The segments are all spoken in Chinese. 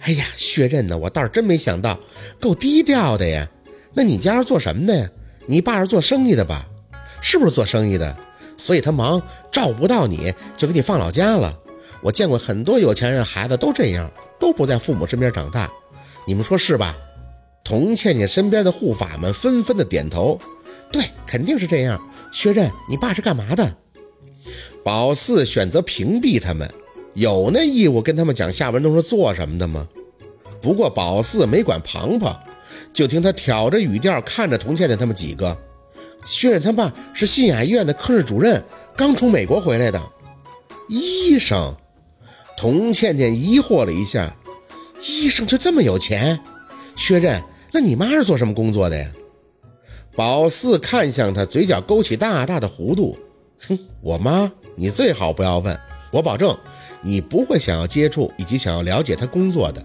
哎呀，薛刃呢？我倒是真没想到，够低调的呀。那你家是做什么的呀？你爸是做生意的吧？是不是做生意的？所以他忙，照不到你就给你放老家了。我见过很多有钱人孩子都这样，都不在父母身边长大。你们说是吧？童倩倩身边的护法们纷纷的点头，对，肯定是这样。薛刃，你爸是干嘛的？宝四选择屏蔽他们，有那义务跟他们讲夏文东是做什么的吗？不过宝四没管庞庞，就听他挑着语调看着童倩倩他们几个。薛刃他爸是信雅医院的科室主任，刚从美国回来的。医生，童倩倩疑惑了一下，医生就这么有钱？薛刃，那你妈是做什么工作的呀？宝四看向他，嘴角勾起大大的弧度。哼，我妈，你最好不要问，我保证你不会想要接触以及想要了解他工作的。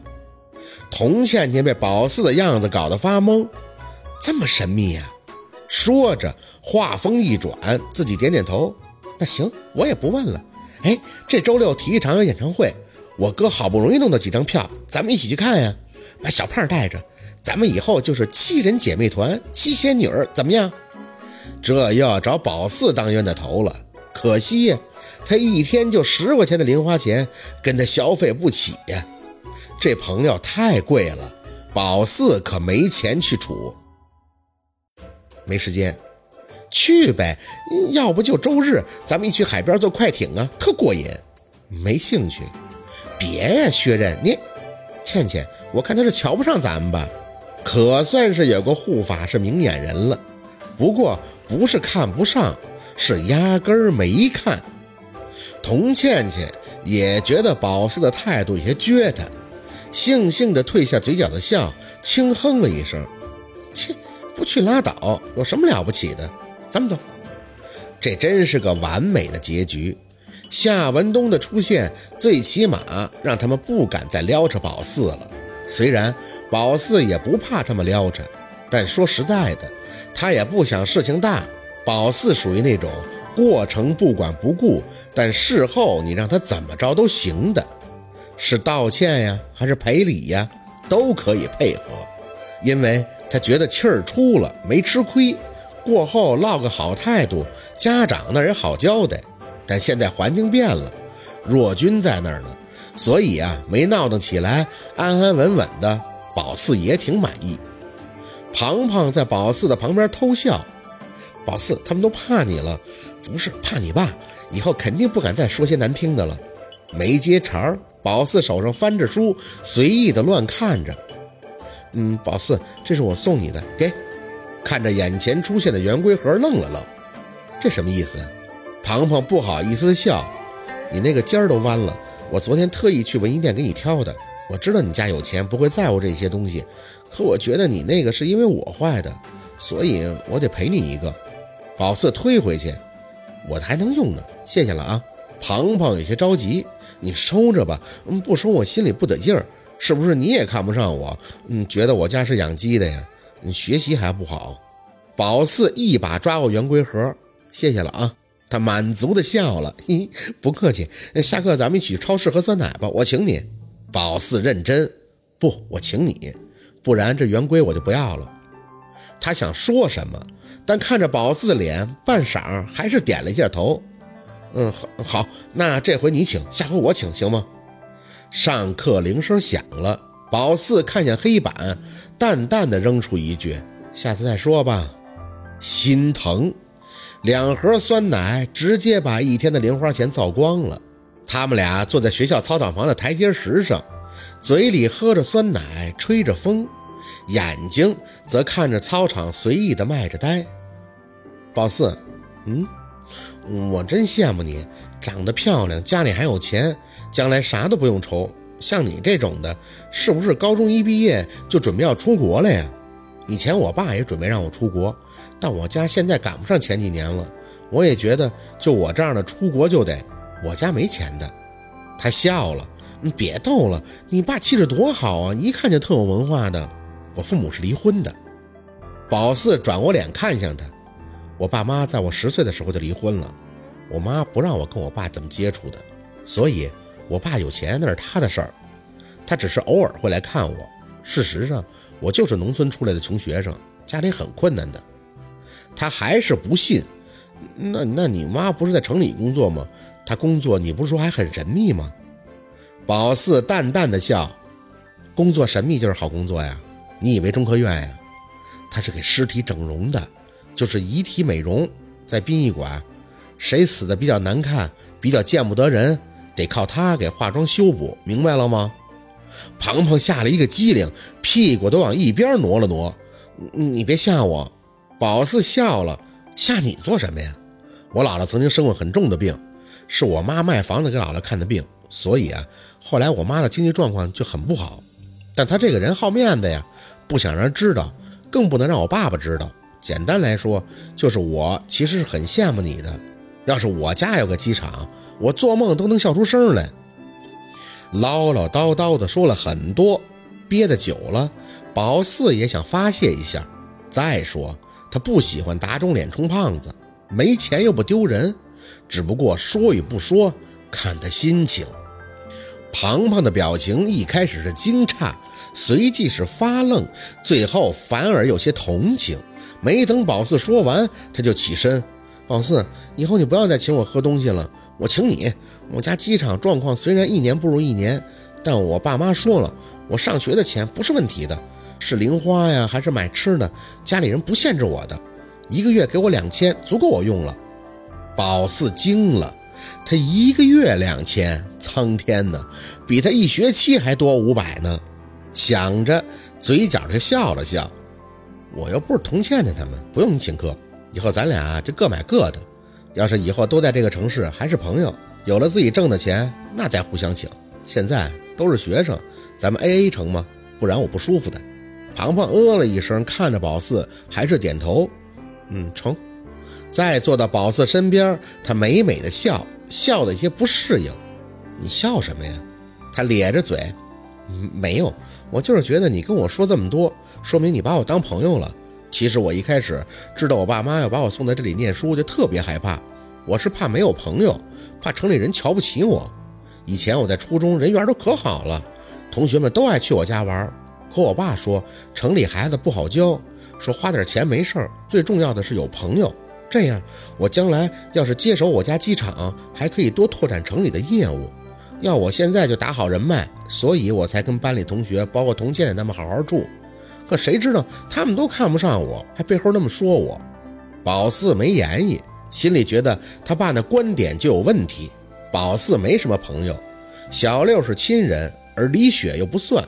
童倩倩被宝四的样子搞得发懵，这么神秘呀？说着，话锋一转，自己点点头。那行，我也不问了。哎，这周六体育场有演唱会，我哥好不容易弄到几张票，咱们一起去看呀。把小胖带着，咱们以后就是七人姐妹团，七仙女，怎么样？这又要找宝四当冤大头了。可惜呀，他一天就十块钱的零花钱，跟他消费不起呀。这朋友太贵了，宝四可没钱去处。没时间，去呗。要不就周日，咱们一去海边坐快艇啊，特过瘾。没兴趣，别呀，薛刃，你，倩倩，我看他是瞧不上咱们吧？可算是有个护法是明眼人了。不过不是看不上，是压根儿没看。童倩倩也觉得宝四的态度有些撅他，悻悻地褪下嘴角的笑，轻哼了一声：“切。”不去拉倒，有什么了不起的？咱们走。这真是个完美的结局。夏文东的出现，最起码让他们不敢再撩扯宝四了。虽然宝四也不怕他们撩扯，但说实在的，他也不想事情大。宝四属于那种过程不管不顾，但事后你让他怎么着都行的。是道歉呀，还是赔礼呀，都可以配合，因为。他觉得气儿出了，没吃亏。过后落个好态度，家长那也好交代。但现在环境变了，若君在那儿呢，所以啊，没闹腾起来，安安稳稳的。宝四也挺满意。庞庞在宝四的旁边偷笑。宝四他们都怕你了，不是怕你爸，以后肯定不敢再说些难听的了。没接茬儿。宝四手上翻着书，随意的乱看着。嗯，宝四，这是我送你的，给。看着眼前出现的圆规盒，愣了愣，这什么意思？庞庞不好意思笑，你那个尖儿都弯了，我昨天特意去文艺店给你挑的。我知道你家有钱，不会在乎这些东西，可我觉得你那个是因为我坏的，所以我得赔你一个。宝四推回去，我还能用呢，谢谢了啊。庞庞有些着急，你收着吧，不收我心里不得劲儿。是不是你也看不上我？嗯，觉得我家是养鸡的呀？你学习还不好。宝四一把抓过圆规盒，谢谢了啊！他满足的笑了，嘿，不客气。下课咱们一起去超市喝酸奶吧，我请你。宝四认真，不，我请你，不然这圆规我就不要了。他想说什么，但看着宝四的脸，半晌还是点了一下头。嗯，好，好，那这回你请，下回我请，行吗？上课铃声响了，宝四看向黑板，淡淡的扔出一句：“下次再说吧。”心疼，两盒酸奶直接把一天的零花钱造光了。他们俩坐在学校操场旁的台阶石上，嘴里喝着酸奶，吹着风，眼睛则看着操场，随意的迈着呆。宝四，嗯，我真羡慕你，长得漂亮，家里还有钱。将来啥都不用愁，像你这种的，是不是高中一毕业就准备要出国了呀？以前我爸也准备让我出国，但我家现在赶不上前几年了。我也觉得，就我这样的出国就得，我家没钱的。他笑了，你别逗了，你爸气质多好啊，一看就特有文化的。我父母是离婚的。宝四转过脸看向他，我爸妈在我十岁的时候就离婚了，我妈不让我跟我爸怎么接触的，所以。我爸有钱那是他的事儿，他只是偶尔会来看我。事实上，我就是农村出来的穷学生，家里很困难的。他还是不信。那那你妈不是在城里工作吗？她工作你不是说还很神秘吗？宝四淡淡的笑，工作神秘就是好工作呀。你以为中科院呀？他是给尸体整容的，就是遗体美容，在殡仪馆，谁死的比较难看，比较见不得人，得靠他给化妆修补，明白了吗？庞庞吓了一个机灵，屁股都往一边挪了挪。你别吓我，宝四笑了。吓你做什么呀？我姥姥曾经生过很重的病，是我妈卖房子给姥姥看的病，所以啊，后来我妈的经济状况就很不好。但她这个人好面子呀，不想让人知道，更不能让我爸爸知道。简单来说，就是我其实是很羡慕你的。要是我家有个机场，我做梦都能笑出声来。唠唠叨叨的说了很多，憋得久了，宝四也想发泄一下。再说。他不喜欢打肿脸充胖子，没钱又不丢人，只不过说与不说看他心情。庞庞的表情一开始是惊诧，随即是发愣，最后反而有些同情。没等宝四说完，他就起身：“宝四，以后你不要再请我喝东西了，我请你。我家机场状况虽然一年不如一年，但我爸妈说了，我上学的钱不是问题的。”是零花呀，还是买吃的？家里人不限制我的，一个月给我两千，足够我用了。宝四惊了，他一个月两千，苍天呐，比他一学期还多五百呢。想着，嘴角就笑了笑。我又不是同倩倩他们，不用你请客，以后咱俩就各买各的。要是以后都在这个城市，还是朋友，有了自己挣的钱，那再互相请。现在都是学生，咱们 A A 成吗？不然我不舒服的。庞庞呃了一声，看着宝四，还是点头。嗯，成。再坐到宝四身边，他美美的笑，笑的有些不适应。你笑什么呀？他咧着嘴，没有，我就是觉得你跟我说这么多，说明你把我当朋友了。其实我一开始知道我爸妈要把我送在这里念书，就特别害怕。我是怕没有朋友，怕城里人瞧不起我。以前我在初中，人缘都可好了，同学们都爱去我家玩。可我爸说，城里孩子不好教，说花点钱没事儿，最重要的是有朋友。这样，我将来要是接手我家机场，还可以多拓展城里的业务。要我现在就打好人脉，所以我才跟班里同学，包括童倩他们好好住。可谁知道他们都看不上我，还背后那么说我。宝四没言语，心里觉得他爸那观点就有问题。宝四没什么朋友，小六是亲人，而李雪又不算。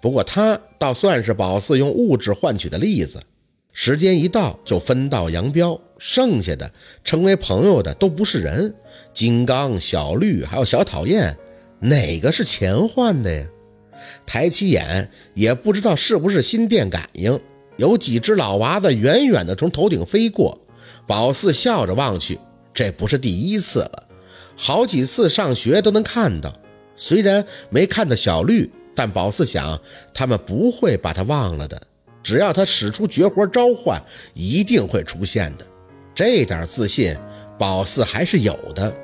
不过他倒算是宝四用物质换取的例子，时间一到就分道扬镳，剩下的成为朋友的都不是人。金刚、小绿还有小讨厌，哪个是钱换的呀？抬起眼，也不知道是不是心电感应，有几只老娃子远远的从头顶飞过。宝四笑着望去，这不是第一次了，好几次上学都能看到，虽然没看到小绿。但宝四想，他们不会把他忘了的。只要他使出绝活召唤，一定会出现的。这点自信，宝四还是有的。